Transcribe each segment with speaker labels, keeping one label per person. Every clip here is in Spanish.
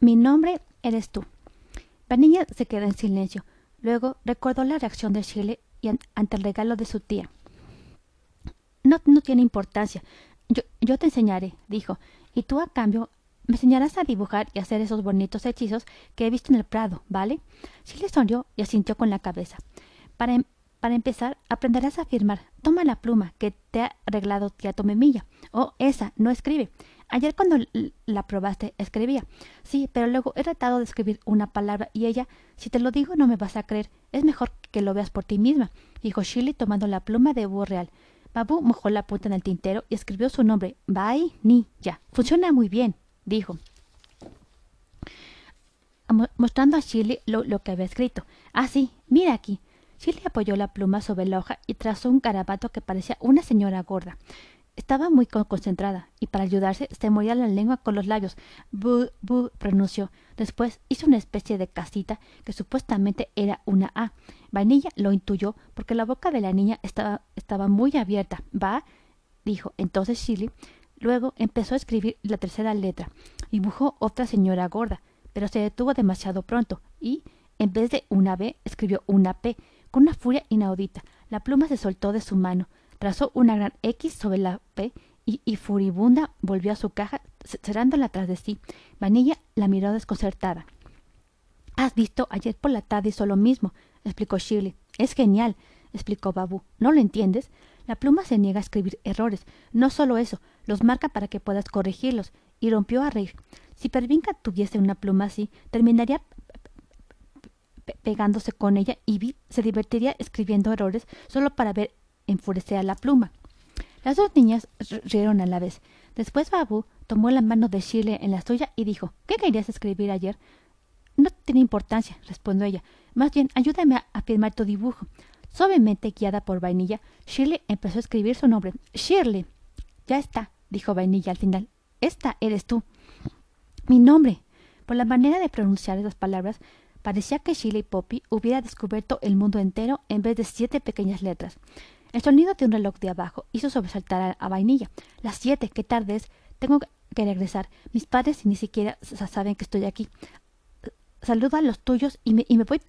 Speaker 1: Mi nombre eres tú. Vanilla se quedó en silencio. Luego recordó la reacción de Shirley y ante el regalo de su tía. No, no tiene importancia. Yo, yo te enseñaré, dijo, y tú a cambio me enseñarás a dibujar y hacer esos bonitos hechizos que he visto en el Prado, ¿vale? Shirley sonrió y asintió con la cabeza. Para, em, para empezar, aprenderás a firmar. Toma la pluma que te ha arreglado tía Tomemilla. Oh, esa, no escribe. Ayer cuando la probaste, escribía. Sí, pero luego he tratado de escribir una palabra y ella, si te lo digo no me vas a creer. Es mejor que lo veas por ti misma, dijo Shirley tomando la pluma de búho real. Babu mojó la punta en el tintero y escribió su nombre, Bai Ni. Ya. Funciona muy bien, dijo. Mostrando a Shirley lo, lo que había escrito. Ah, sí, mira aquí. Shirley apoyó la pluma sobre la hoja y trazó un garabato que parecía una señora gorda. Estaba muy concentrada y para ayudarse se moría la lengua con los labios. Bu, bu, pronunció. Después hizo una especie de casita que supuestamente era una A. Vainilla lo intuyó porque la boca de la niña estaba, estaba muy abierta. Va, dijo entonces Shirley. Luego empezó a escribir la tercera letra. Dibujó otra señora gorda, pero se detuvo demasiado pronto y, en vez de una B, escribió una P, con una furia inaudita. La pluma se soltó de su mano. Trazó una gran X sobre la P y, furibunda volvió a su caja, cerrándola tras de sí. Vanilla la miró desconcertada. Has visto, ayer por la tarde hizo lo mismo, explicó Shirley. Es genial, explicó Babu. ¿No lo entiendes? La pluma se niega a escribir errores. No solo eso, los marca para que puedas corregirlos. Y rompió a reír. Si Pervinca tuviese una pluma así, terminaría pegándose con ella y se divertiría escribiendo errores solo para ver enfurecer a la pluma. Las dos niñas rieron a la vez. Después Babu tomó la mano de Shirley en la suya y dijo ¿Qué querías escribir ayer? No tiene importancia, respondió ella. Más bien, ayúdame a, firmar tu dibujo. Suavemente guiada por Vainilla, Shirley empezó a escribir su nombre. Shirley. Ya está, dijo Vainilla al final. Esta eres tú. Mi nombre. Por la manera de pronunciar esas palabras, parecía que Shirley Poppy hubiera descubierto el mundo entero en vez de siete pequeñas letras. El sonido de un reloj de abajo hizo sobresaltar a, Vainilla. Las siete, qué tarde es. Tengo que regresar. Mis padres ni siquiera saben que estoy aquí. Saludo a los tuyos y me, voy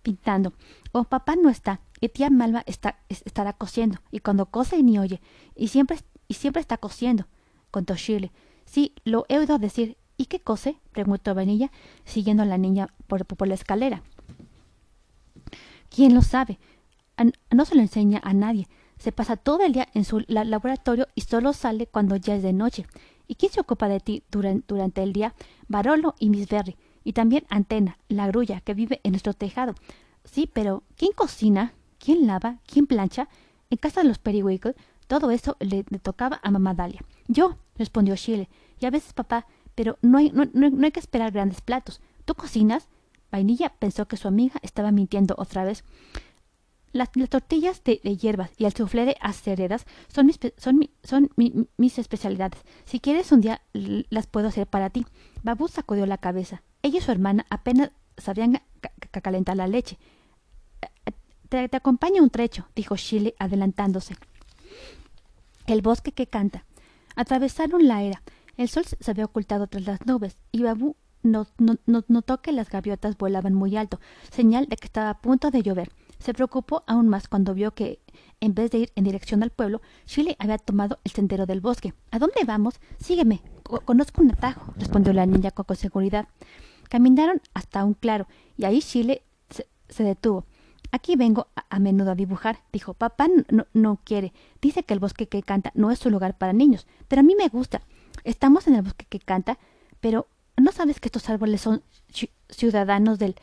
Speaker 1: pintando. Oh, papá no está. Y tía Malva está, estará cosiendo. Y cuando cose ni oye. Y siempre, y siempre está cosiendo, contó Shirley. Sí, lo he oído decir. ¿Y qué cose? preguntó Vainilla, siguiendo a la niña por, por la escalera. ¿Quién lo sabe? No se lo enseña a nadie. Se pasa todo el día en su laboratorio y solo sale cuando ya es de noche. ¿Y quién se ocupa de ti durante, el día? Barolo y Miss Berry. Y también Antena, la grulla, que vive en nuestro tejado. Sí, pero ¿quién cocina? ¿Quién lava? ¿Quién plancha? En casa de los Periwinkle, todo eso le, tocaba a mamá Dalia. Yo, respondió Shirley. Y a veces papá, pero no hay, no hay que esperar grandes platos. ¿Tú cocinas? Vainilla pensó que su amiga estaba mintiendo otra vez. Las, tortillas de, hierbas y el soufflé de aceredas son, mis, son, son mis especialidades. Si quieres un día las puedo hacer para ti. Babu sacudió la cabeza. Ella y su hermana apenas sabían calentar la leche. Te, te acompaño un trecho, dijo Shirley adelantándose. El bosque que canta. Atravesaron la era. El sol se había ocultado tras las nubes y Babu notó que las gaviotas volaban muy alto, señal de que estaba a punto de llover. Se preocupó aún más cuando vio que, en vez de ir en dirección al pueblo, Shirley había tomado el sendero del bosque. ¿A dónde vamos? Sígueme. conozco un atajo, respondió la niña con, seguridad. Caminaron hasta un claro, y ahí Shirley se, detuvo. Aquí vengo a, menudo a dibujar, dijo. Papá no, no, quiere. Dice que el bosque que canta no es su lugar para niños, pero a mí me gusta. Estamos en el bosque que canta, pero ¿no sabes que estos árboles son ciudadanos del,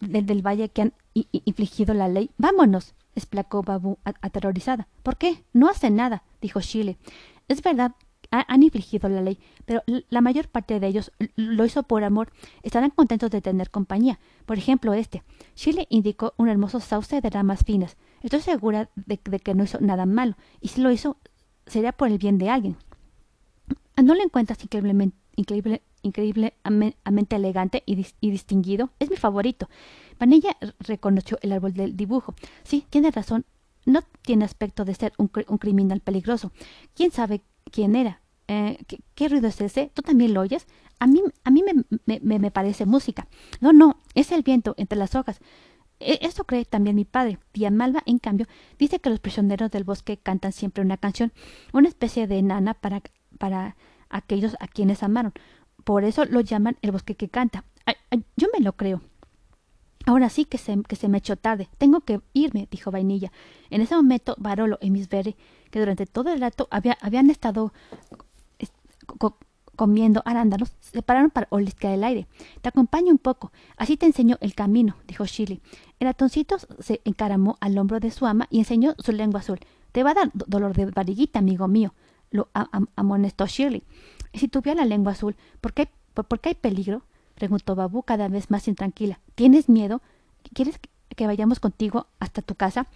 Speaker 1: del, valle que han infligido la ley. Vámonos, explacó Babu aterrorizada. ¿Por qué? No hace nada, dijo Shile. Es verdad, han infligido la ley, pero la mayor parte de ellos lo hizo por amor. Estarán contentos de tener compañía. Por ejemplo, este. Shile indicó un hermoso sauce de ramas finas. Estoy segura de, que no hizo nada malo, y si lo hizo, sería por el bien de alguien. ¿No lo encuentras increíblemente, increíble, increíblemente elegante y, distinguido. Es mi favorito. Vanilla reconoció el árbol del dibujo. Sí, tiene razón. No tiene aspecto de ser un, criminal peligroso. ¿Quién sabe quién era? Eh, ¿qué, ruido es ese? ¿Tú también lo oyes? A mí, a mí me, me, me parece música. No, no, es el viento entre las hojas. E, eso cree también mi padre. Tía Malva, en cambio, dice que los prisioneros del bosque cantan siempre una canción, una especie de nana para, para aquellos a quienes amaron. Por eso lo llaman el bosque que canta. yo me lo creo. Ahora sí que se, que se me echó tarde. Tengo que irme, dijo Vainilla. En ese momento, Barolo y Miss Berry, que durante todo el rato había, habían estado comiendo arándanos, se pararon para olisquear el aire. Te acompaño un poco, así te enseño el camino, dijo Shirley. El ratoncito se encaramó al hombro de su ama y enseñó su lengua azul. Te va a dar dolor de barriguita, amigo mío, lo amonestó Shirley. ¿Y si tuviera la lengua azul, por qué, por, qué hay peligro? preguntó Babu cada vez más intranquila. ¿Tienes miedo? ¿Quieres que vayamos contigo hasta tu casa?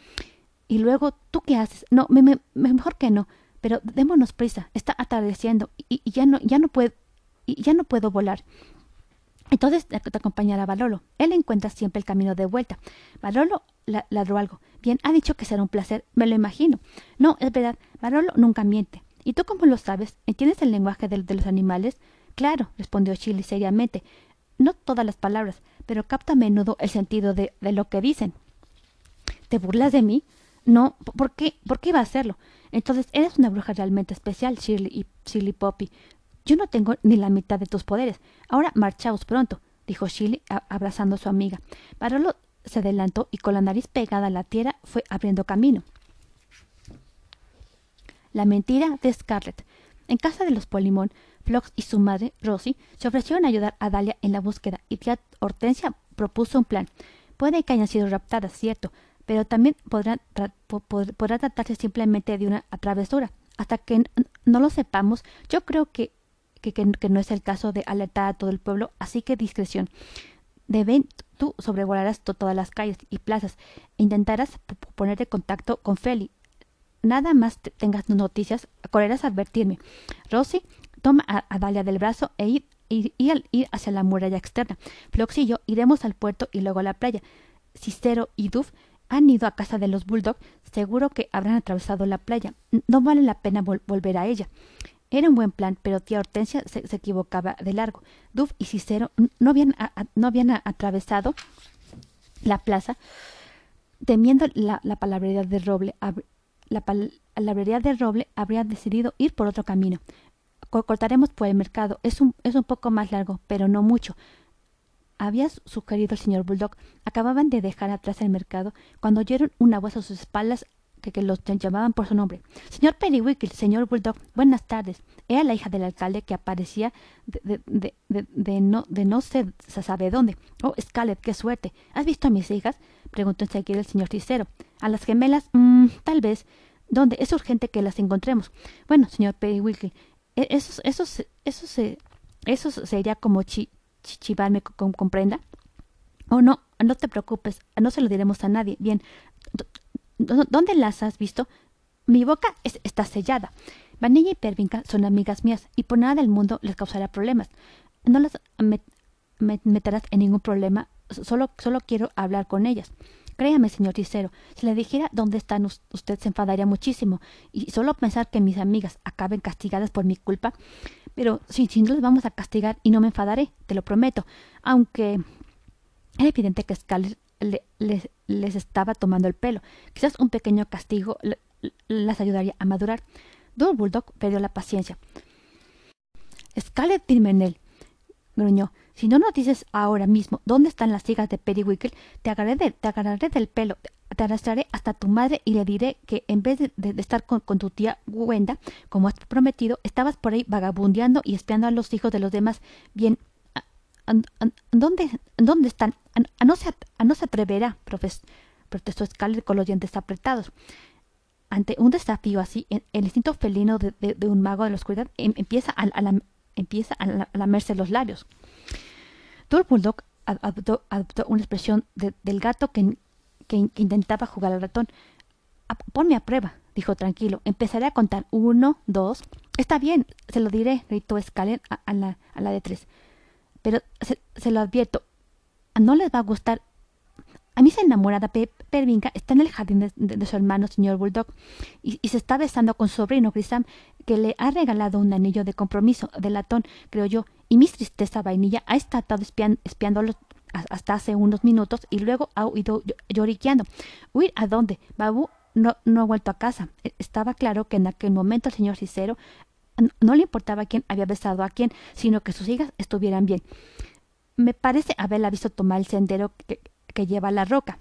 Speaker 1: Y luego, ¿tú qué haces? No, me, mejor que no. Pero démonos prisa. Está atardeciendo y, ya no, ya no puedo, y ya no puedo volar. Entonces te, acompañará Balolo. Él encuentra siempre el camino de vuelta. Balolo ladró algo. Bien, ha dicho que será un placer. Me lo imagino. No, es verdad. Balolo nunca miente. ¿Y tú cómo lo sabes? ¿Entiendes el lenguaje de, los animales? Claro, respondió Chile seriamente. No todas las palabras, pero capta a menudo el sentido de, de lo que dicen. ¿Te burlas de mí? No, ¿por qué? ¿Por qué iba a hacerlo? Entonces eres una bruja realmente especial, Shirley y Shirley Poppy. Yo no tengo ni la mitad de tus poderes. Ahora marchaos pronto, dijo Shirley abrazando a su amiga. Barolo se adelantó y con la nariz pegada a la tierra fue abriendo camino. La mentira de Scarlett. En casa de los Polimón, Flox y su madre, Rosie, se ofrecieron a ayudar a Dalia en la búsqueda y tía Hortensia propuso un plan. Puede que hayan sido raptadas, cierto, pero también podrá, tratarse simplemente de una travesura. Hasta que no lo sepamos, yo creo que, que, no es el caso de alertar a todo el pueblo, así que discreción. Deben, tú sobrevolarás todas las calles y plazas e intentarás ponerte contacto con Feli. Nada más tengas noticias, correrás a advertirme. Rosy, toma a, Dalia del brazo e ir, ir, ir, hacia la muralla externa. Flox y yo iremos al puerto y luego a la playa. Cicero y Duff han ido a casa de los Bulldog, seguro que habrán atravesado la playa. No vale la pena volver a ella. Era un buen plan, pero tía Hortensia se, equivocaba de largo. Duff y Cicero no habían, no habían atravesado la plaza, temiendo la, la palabrería de Roble. La palabrería de Roble habría decidido ir por otro camino. Cortaremos por el mercado. Es un, es un poco más largo, pero no mucho había sugerido el señor Bulldog. Acababan de dejar atrás el mercado cuando oyeron una voz a sus espaldas que, los llamaban por su nombre. Señor Periwinkle, señor Bulldog, buenas tardes. Era la hija del alcalde que aparecía de, de, de, no, de no se, sabe dónde. Oh, Scarlett, qué suerte. ¿Has visto a mis hijas? Preguntó enseguida el señor Cicero. A las gemelas, mmm, tal vez. ¿Dónde? Es urgente que las encontremos. Bueno, señor Periwinkle, eso, eso, eso, eso sería como chi, Chichibar me comprenda? Oh, no, no te preocupes, no se lo diremos a nadie. Bien, ¿dónde las has visto? Mi boca está sellada. Vanilla y Pervinca son amigas mías y por nada del mundo les causará problemas. No las meterás en ningún problema, solo, solo quiero hablar con ellas. Créame, señor Ticero, si le dijera dónde están usted se enfadaría muchísimo, y solo pensar que mis amigas acaben castigadas por mi culpa. Pero si, si no les vamos a castigar y no me enfadaré, te lo prometo. Aunque era evidente que Scarlett les, estaba tomando el pelo. Quizás un pequeño castigo las ayudaría a madurar. Don Bulldog perdió la paciencia. Scarlett Dirmenel, gruñó, si no nos dices ahora mismo dónde están las hijas de Periwinkle, te agarraré, te agarraré del pelo, te arrastraré hasta tu madre y le diré que en vez de, estar con, tu tía Wenda, como has prometido, estabas por ahí vagabundeando y espiando a los hijos de los demás. Bien, ¿dónde, dónde están? A, no se, no se atreverá, protestó Scarlett con los dientes apretados. Ante un desafío así, el, instinto felino de, un mago de la oscuridad em, empieza a, empieza a, lamerse los labios. Dor Bulldog adoptó, una expresión del gato que, intentaba jugar al ratón. Ponme a prueba, dijo tranquilo. Empezaré a contar uno, dos. Está bien, se lo diré, gritó Scaler a, la, de tres. Pero se, lo advierto, no les va a gustar. A mí se enamorada Pervinca está en el jardín de, su hermano, señor Bulldog, y, se está besando con su sobrino Grisam, que le ha regalado un anillo de compromiso de latón, creo yo, y mi tristeza vainilla ha estado espiándolo hasta hace unos minutos y luego ha huido lloriqueando. ¿Huir a dónde? Babu no, no ha vuelto a casa. E, estaba claro que en aquel momento el señor Cicero no le importaba quién había besado a quién, sino que sus hijas estuvieran bien. Me parece haberla visto tomar el sendero que, lleva a la roca,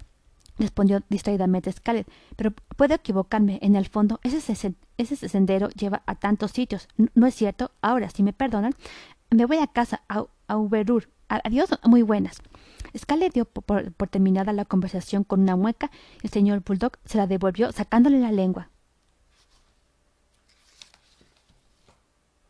Speaker 1: respondió distraídamente Scarlett, pero puedo equivocarme. En el fondo, ese, ese sendero lleva a tantos sitios. ¿No es cierto? Ahora, si me perdonan, me voy a casa, a, Uberur. Adiós, muy buenas. Scarlett dio por, terminada la conversación con una mueca. El señor Bulldog se la devolvió sacándole la lengua.